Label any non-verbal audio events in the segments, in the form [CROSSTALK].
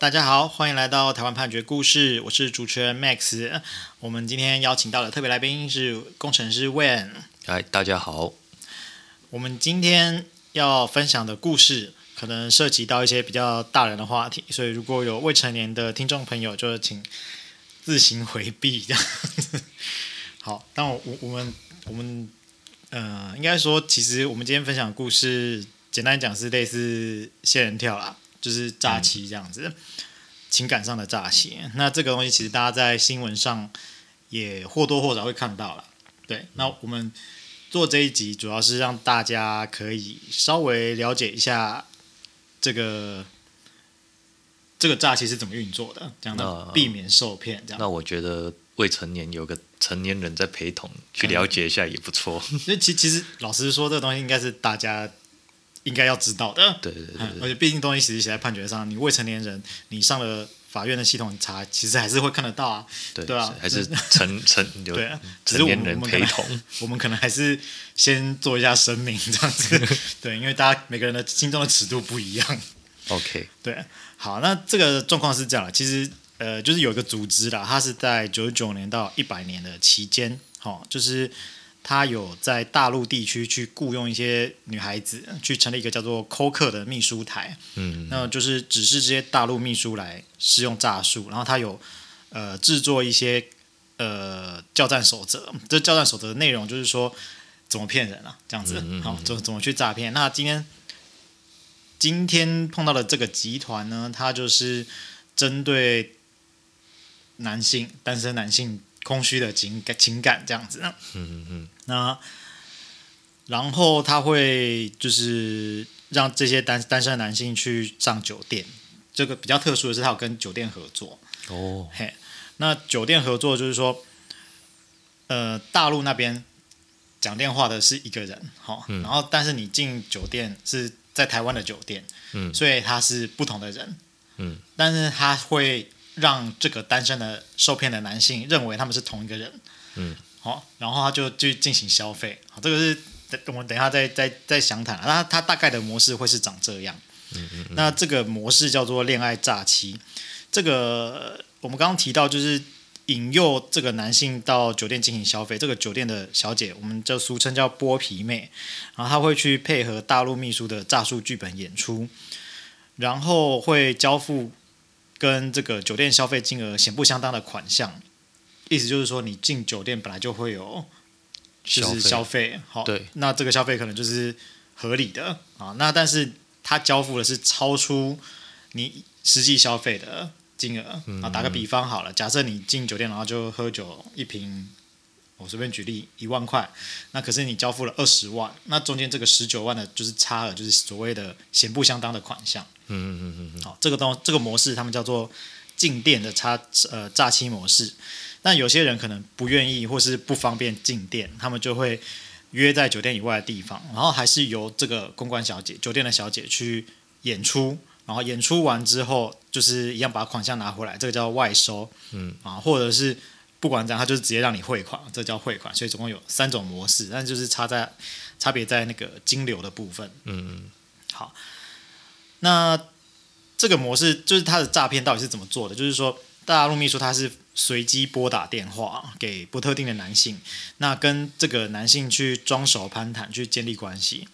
大家好，欢迎来到台湾判决故事，我是主持人 Max。我们今天邀请到的特别来宾是工程师 Wen。嗨，大家好。我们今天要分享的故事可能涉及到一些比较大人的话题，所以如果有未成年的听众朋友，就请自行回避这样。好，那我我们我们呃，应该说，其实我们今天分享的故事，简单讲是类似仙人跳啦。就是诈欺这样子，嗯、情感上的诈欺。那这个东西其实大家在新闻上也或多或少会看到了。对，嗯、那我们做这一集主要是让大家可以稍微了解一下这个这个诈欺是怎么运作的，这样的避免受骗。这样，那我觉得未成年有个成年人在陪同去了解一下也不错。因为其其实老实说，这个东西应该是大家。应该要知道的，对对对，对，而且毕竟东西其实写在判决上，你未成年人，你上了法院的系统查，其实还是会看得到啊，对，对啊，还是成成 [LAUGHS] 有对啊，成年人陪同，[LAUGHS] 我们可能还是先做一下声明这样子，[LAUGHS] 对，因为大家每个人的心中的尺度不一样。OK，对，好，那这个状况是这样的，其实呃，就是有一个组织啦，它是在九十九年到一百年的期间，好，就是。他有在大陆地区去雇佣一些女孩子，去成立一个叫做“扣客”的秘书台，嗯，那就是指示这些大陆秘书来使用诈术，然后他有呃制作一些呃教战守则，这教战守则的内容就是说怎么骗人啊，这样子，好，怎怎么去诈骗？那今天今天碰到的这个集团呢，它就是针对男性，单身男性。空虚的情感情感这样子，嗯嗯嗯，那然后他会就是让这些单单身的男性去上酒店，这个比较特殊的是，他有跟酒店合作。哦。嘿，那酒店合作就是说，呃，大陆那边讲电话的是一个人，好，嗯，然后但是你进酒店是在台湾的酒店，嗯，所以他是不同的人，嗯，但是他会。让这个单身的受骗的男性认为他们是同一个人，嗯，好，然后他就去进行消费，好，这个是我们等一下再再再详谈。那他大概的模式会是长这样，嗯嗯，那这个模式叫做恋爱诈欺。这个我们刚刚提到，就是引诱这个男性到酒店进行消费。这个酒店的小姐，我们就俗称叫剥皮妹，然后她会去配合大陆秘书的诈术剧本演出，然后会交付。跟这个酒店消费金额显不相当的款项，意思就是说，你进酒店本来就会有，就是消费，好，对，那这个消费可能就是合理的啊。那但是他交付的是超出你实际消费的金额啊。打个比方好了，假设你进酒店然后就喝酒一瓶。我随便举例，一万块，那可是你交付了二十万，那中间这个十九万的就是差额，就是所谓的显不相当的款项。嗯嗯嗯嗯。好，这个东这个模式他们叫做进店的差呃诈欺模式。但有些人可能不愿意或是不方便进店，他们就会约在酒店以外的地方，然后还是由这个公关小姐、酒店的小姐去演出，然后演出完之后就是一样把款项拿回来，这个叫外收。嗯啊，或者是。不管怎样，他就是直接让你汇款，这叫汇款。所以总共有三种模式，但就是差在差别在那个金流的部分。嗯，好，那这个模式就是他的诈骗到底是怎么做的？就是说，大陆秘书他是随机拨打电话给不特定的男性，那跟这个男性去装熟攀谈，去建立关系。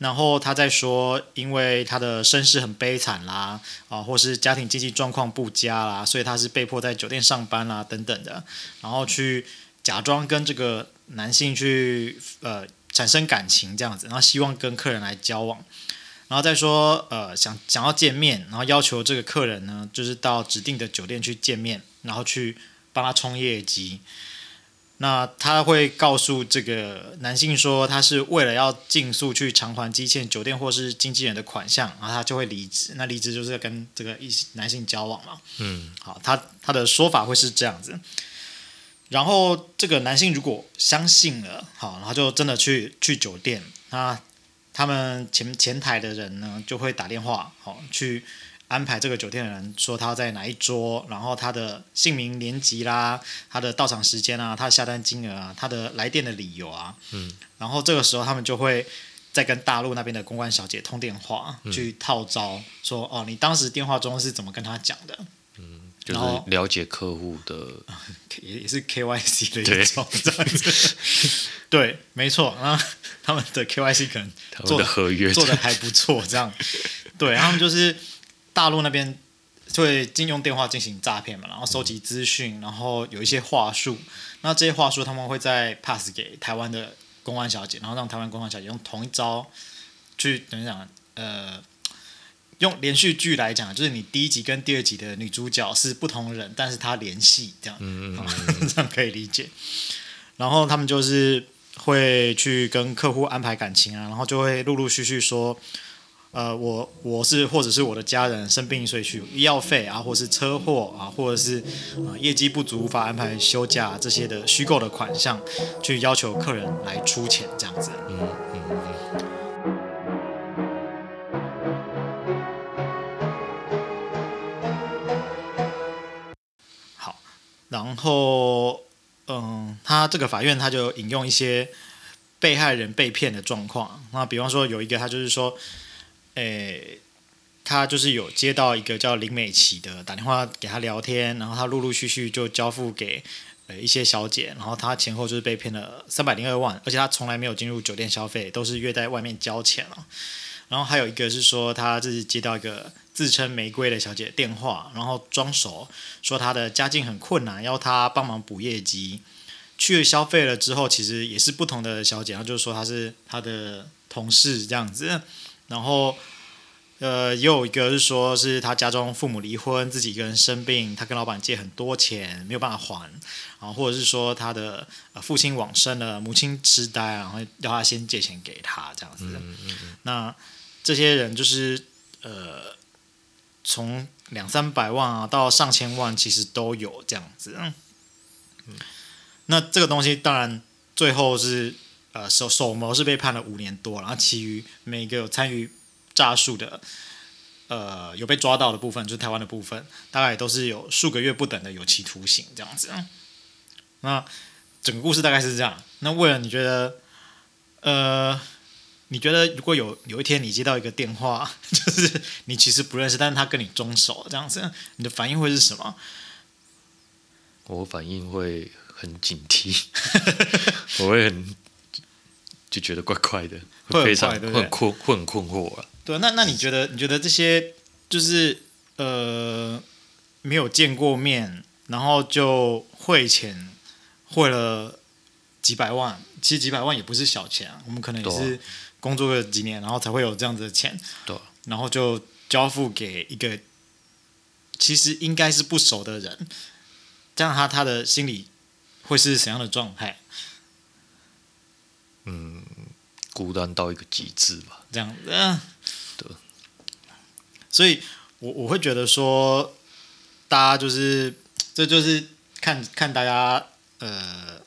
然后他再说，因为他的身世很悲惨啦，啊，或是家庭经济状况不佳啦，所以他是被迫在酒店上班啦，等等的，然后去假装跟这个男性去呃产生感情这样子，然后希望跟客人来交往，然后再说呃想想要见面，然后要求这个客人呢，就是到指定的酒店去见面，然后去帮他冲业绩。那他会告诉这个男性说，他是为了要尽速去偿还积欠酒店或是经纪人的款项，然后他就会离职。那离职就是要跟这个一男性交往嘛。嗯，好，他他的说法会是这样子。然后这个男性如果相信了，好，然后就真的去去酒店。那他们前前台的人呢，就会打电话，好去。安排这个酒店的人说他在哪一桌，然后他的姓名、年级啦，他的到场时间啊，他的下单金额啊，他的来电的理由啊，嗯，然后这个时候他们就会再跟大陆那边的公关小姐通电话，嗯、去套招，说哦，你当时电话中是怎么跟他讲的？嗯，就是了解客户的，[LAUGHS] 也也是 KYC 的一种这样子。对，没错。然后他们的 KYC 可能做的合约做的还不错，这样。对，他们就是大陆那边会进用电话进行诈骗嘛，然后收集资讯，然后有一些话术。那这些话术他们会再 pass 给台湾的公安小姐，然后让台湾公安小姐用同一招去等于讲，呃，用连续剧来讲，就是你第一集跟第二集的女主角是不同人，但是她联系这样，嗯嗯嗯 [LAUGHS] 这样可以理解。然后他们就是会去跟客户安排感情啊，然后就会陆陆续续说。呃，我我是或者是我的家人生病，所以去医药费啊，或者是车祸啊，或者是啊、呃、业绩不足无法安排休假这些的虚构的款项，去要求客人来出钱这样子。嗯嗯嗯。好，然后嗯，他这个法院他就引用一些被害人被骗的状况，那比方说有一个他就是说。诶，他就是有接到一个叫林美琪的打电话给他聊天，然后他陆陆续续就交付给呃一些小姐，然后他前后就是被骗了三百零二万，而且他从来没有进入酒店消费，都是约在外面交钱了。然后还有一个是说，他是接到一个自称玫瑰的小姐电话，然后装熟说他的家境很困难，要他帮忙补业绩。去了消费了之后，其实也是不同的小姐，然后就是说他是他的同事这样子。然后，呃，也有一个是说，是他家中父母离婚，自己一个人生病，他跟老板借很多钱，没有办法还，啊，或者是说他的父亲往生了，母亲痴呆，然后要他先借钱给他这样子。嗯嗯嗯。那这些人就是呃，从两三百万啊到上千万，其实都有这样子。嗯。那这个东西当然最后是。呃，首首谋是被判了五年多，然后其余每个有参与诈术的，呃，有被抓到的部分，就是台湾的部分，大概都是有数个月不等的有期徒刑这样子。那整个故事大概是这样。那为了你觉得，呃，你觉得如果有有一天你接到一个电话，[LAUGHS] 就是你其实不认识，但是他跟你装熟这样子，你的反应会是什么？我反应会很警惕，[LAUGHS] 我会很。就觉得怪怪的，会非常会很困，会很困惑啊。对，那那你觉得？你觉得这些就是呃没有见过面，然后就汇钱汇了几百万，其实几百万也不是小钱啊。我们可能也是工作了几年，然后才会有这样子的钱。对，然后就交付给一个其实应该是不熟的人，这样他他的心里会是怎样的状态？嗯，孤单到一个极致吧，这样子。啊，对，所以我我会觉得说，大家就是这就是看看大家呃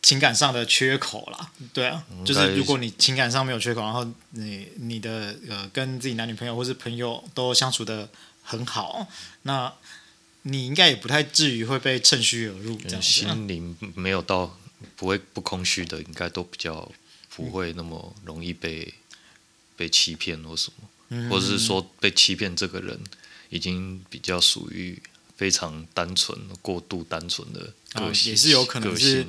情感上的缺口啦，对啊，就是如果你情感上没有缺口，然后你你的呃跟自己男女朋友或是朋友都相处的很好，那你应该也不太至于会被趁虚而入，这样心灵没有到。不会不空虚的，应该都比较不会那么容易被、嗯、被欺骗或什么，嗯、或者是说被欺骗这个人已经比较属于非常单纯、过度单纯的个性，啊、也是有可能是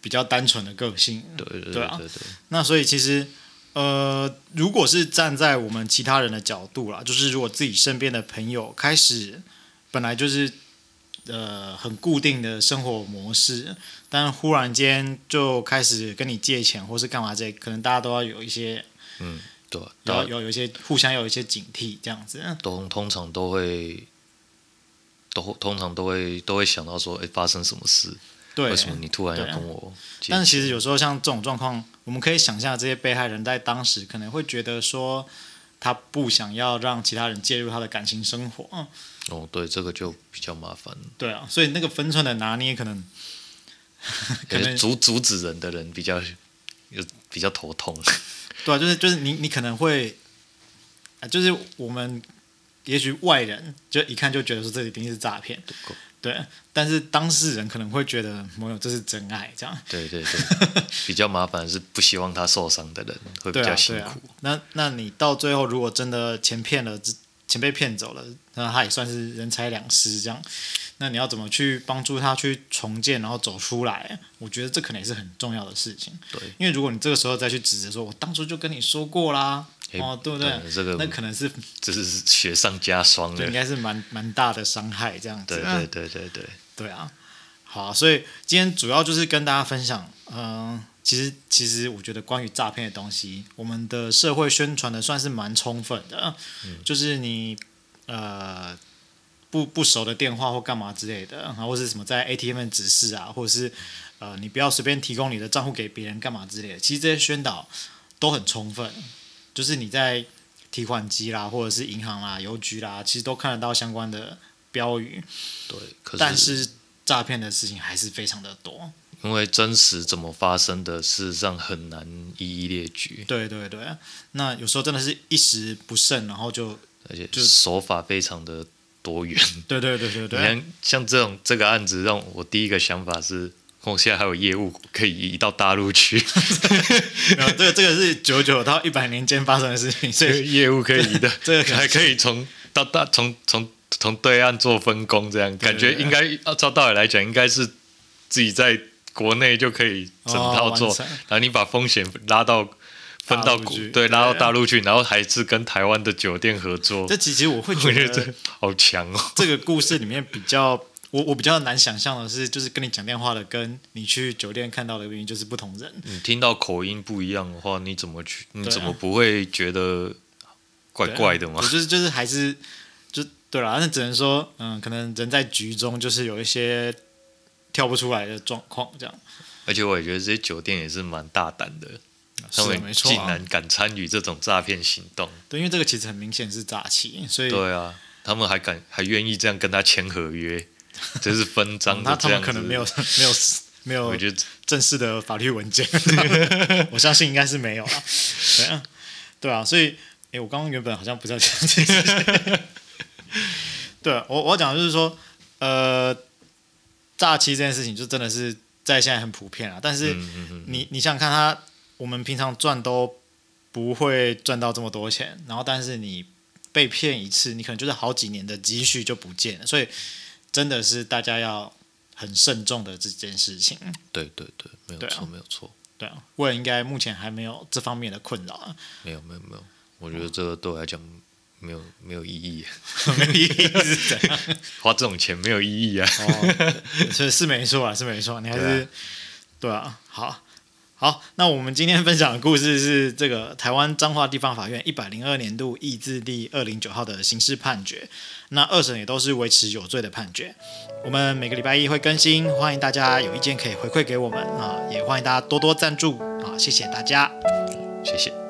比较单纯的个性。对对对，对啊。那所以其实呃，如果是站在我们其他人的角度啦，就是如果自己身边的朋友开始本来就是。呃，很固定的生活模式，但忽然间就开始跟你借钱，或是干嘛这，可能大家都要有一些，嗯，对，要有有一些互相有一些警惕，这样子。都通常都会，都通常都会都会想到说，哎，发生什么事？对，为什么你突然要跟我？但是其实有时候像这种状况，我们可以想象这些被害人在当时可能会觉得说，他不想要让其他人介入他的感情生活。哦，对，这个就比较麻烦。对啊，所以那个分寸的拿捏，可能 [LAUGHS] 可能阻阻止人的人比较有比较头痛。[LAUGHS] 对啊，就是就是你你可能会啊就是我们也许外人就一看就觉得说这一定是诈骗，对，但是当事人可能会觉得没有，这是真爱，这样。对对对，[LAUGHS] 比较麻烦是不希望他受伤的人会比较辛苦。啊啊、那那你到最后如果真的钱骗了，钱被骗走了，那他也算是人财两失，这样。那你要怎么去帮助他去重建，然后走出来？我觉得这可能也是很重要的事情。对，因为如果你这个时候再去指责说，我当初就跟你说过啦。哦，对不对？这个那可能是这是雪上加霜的，应该是蛮蛮大的伤害，这样子。对对对对对，对啊，好啊，所以今天主要就是跟大家分享，嗯、呃，其实其实我觉得关于诈骗的东西，我们的社会宣传的算是蛮充分的，嗯、就是你呃不不熟的电话或干嘛之类的，或是什么在 ATM 指示啊，或者是呃你不要随便提供你的账户给别人干嘛之类的，其实这些宣导都很充分。就是你在提款机啦，或者是银行啦、邮局啦，其实都看得到相关的标语。对，可是但是诈骗的事情还是非常的多。因为真实怎么发生的，事实上很难一一列举。对对对，那有时候真的是一时不慎，然后就而且就手法非常的多元。对对对对对，你看像这种这个案子，让我第一个想法是。我现在还有业务可以移到大陆去，[LAUGHS] 没有这个这个是九九到一百年间发生的事情，所以 [LAUGHS] 业务可以移的，[LAUGHS] 这个还可以从到大从从从对岸做分工，这样感觉应该按照道理来讲，应该是自己在国内就可以整套做，然后你把风险拉到分到国对拉到大陆去，然后还是跟台湾的酒店合作。这其实我会觉得好强哦，这个故事里面比较。我我比较难想象的是，就是跟你讲电话的，跟你去酒店看到的原因就是不同人。你听到口音不一样的话，你怎么去？你怎么不会觉得怪怪的吗？就是就是还是就对了，那只能说，嗯，可能人在局中就是有一些跳不出来的状况这样。而且我也觉得这些酒店也是蛮大胆的，他们竟然敢参与这种诈骗行动。对，因为这个其实很明显是诈欺，所以对啊，他们还敢还愿意这样跟他签合约。[LAUGHS] 这是分赃的，他们可能没有没有没有，我觉得正式的法律文件，[LAUGHS] 我相信应该是没有了。对啊，对啊，所以，哎，我刚刚原本好像不是要讲这些。[LAUGHS] 对啊，我我要讲的就是说，呃，诈欺这件事情就真的是在现在很普遍啊。但是你你想想看，他我们平常赚都不会赚到这么多钱，然后但是你被骗一次，你可能就是好几年的积蓄就不见了，所以。真的是大家要很慎重的这件事情。对对对，没有错，啊、没有错。对啊，我也应该目前还没有这方面的困扰啊。没有没有没有，我觉得这个对我来讲没有没有意义。[LAUGHS] 没有意义是怎样？花这种钱没有意义啊。哦，是是没错啊，是没错。你还是对啊，对啊，好。好，那我们今天分享的故事是这个台湾彰化地方法院一百零二年度易字第二零九号的刑事判决。那二审也都是维持有罪的判决。我们每个礼拜一会更新，欢迎大家有意见可以回馈给我们啊，也欢迎大家多多赞助啊，谢谢大家，谢谢。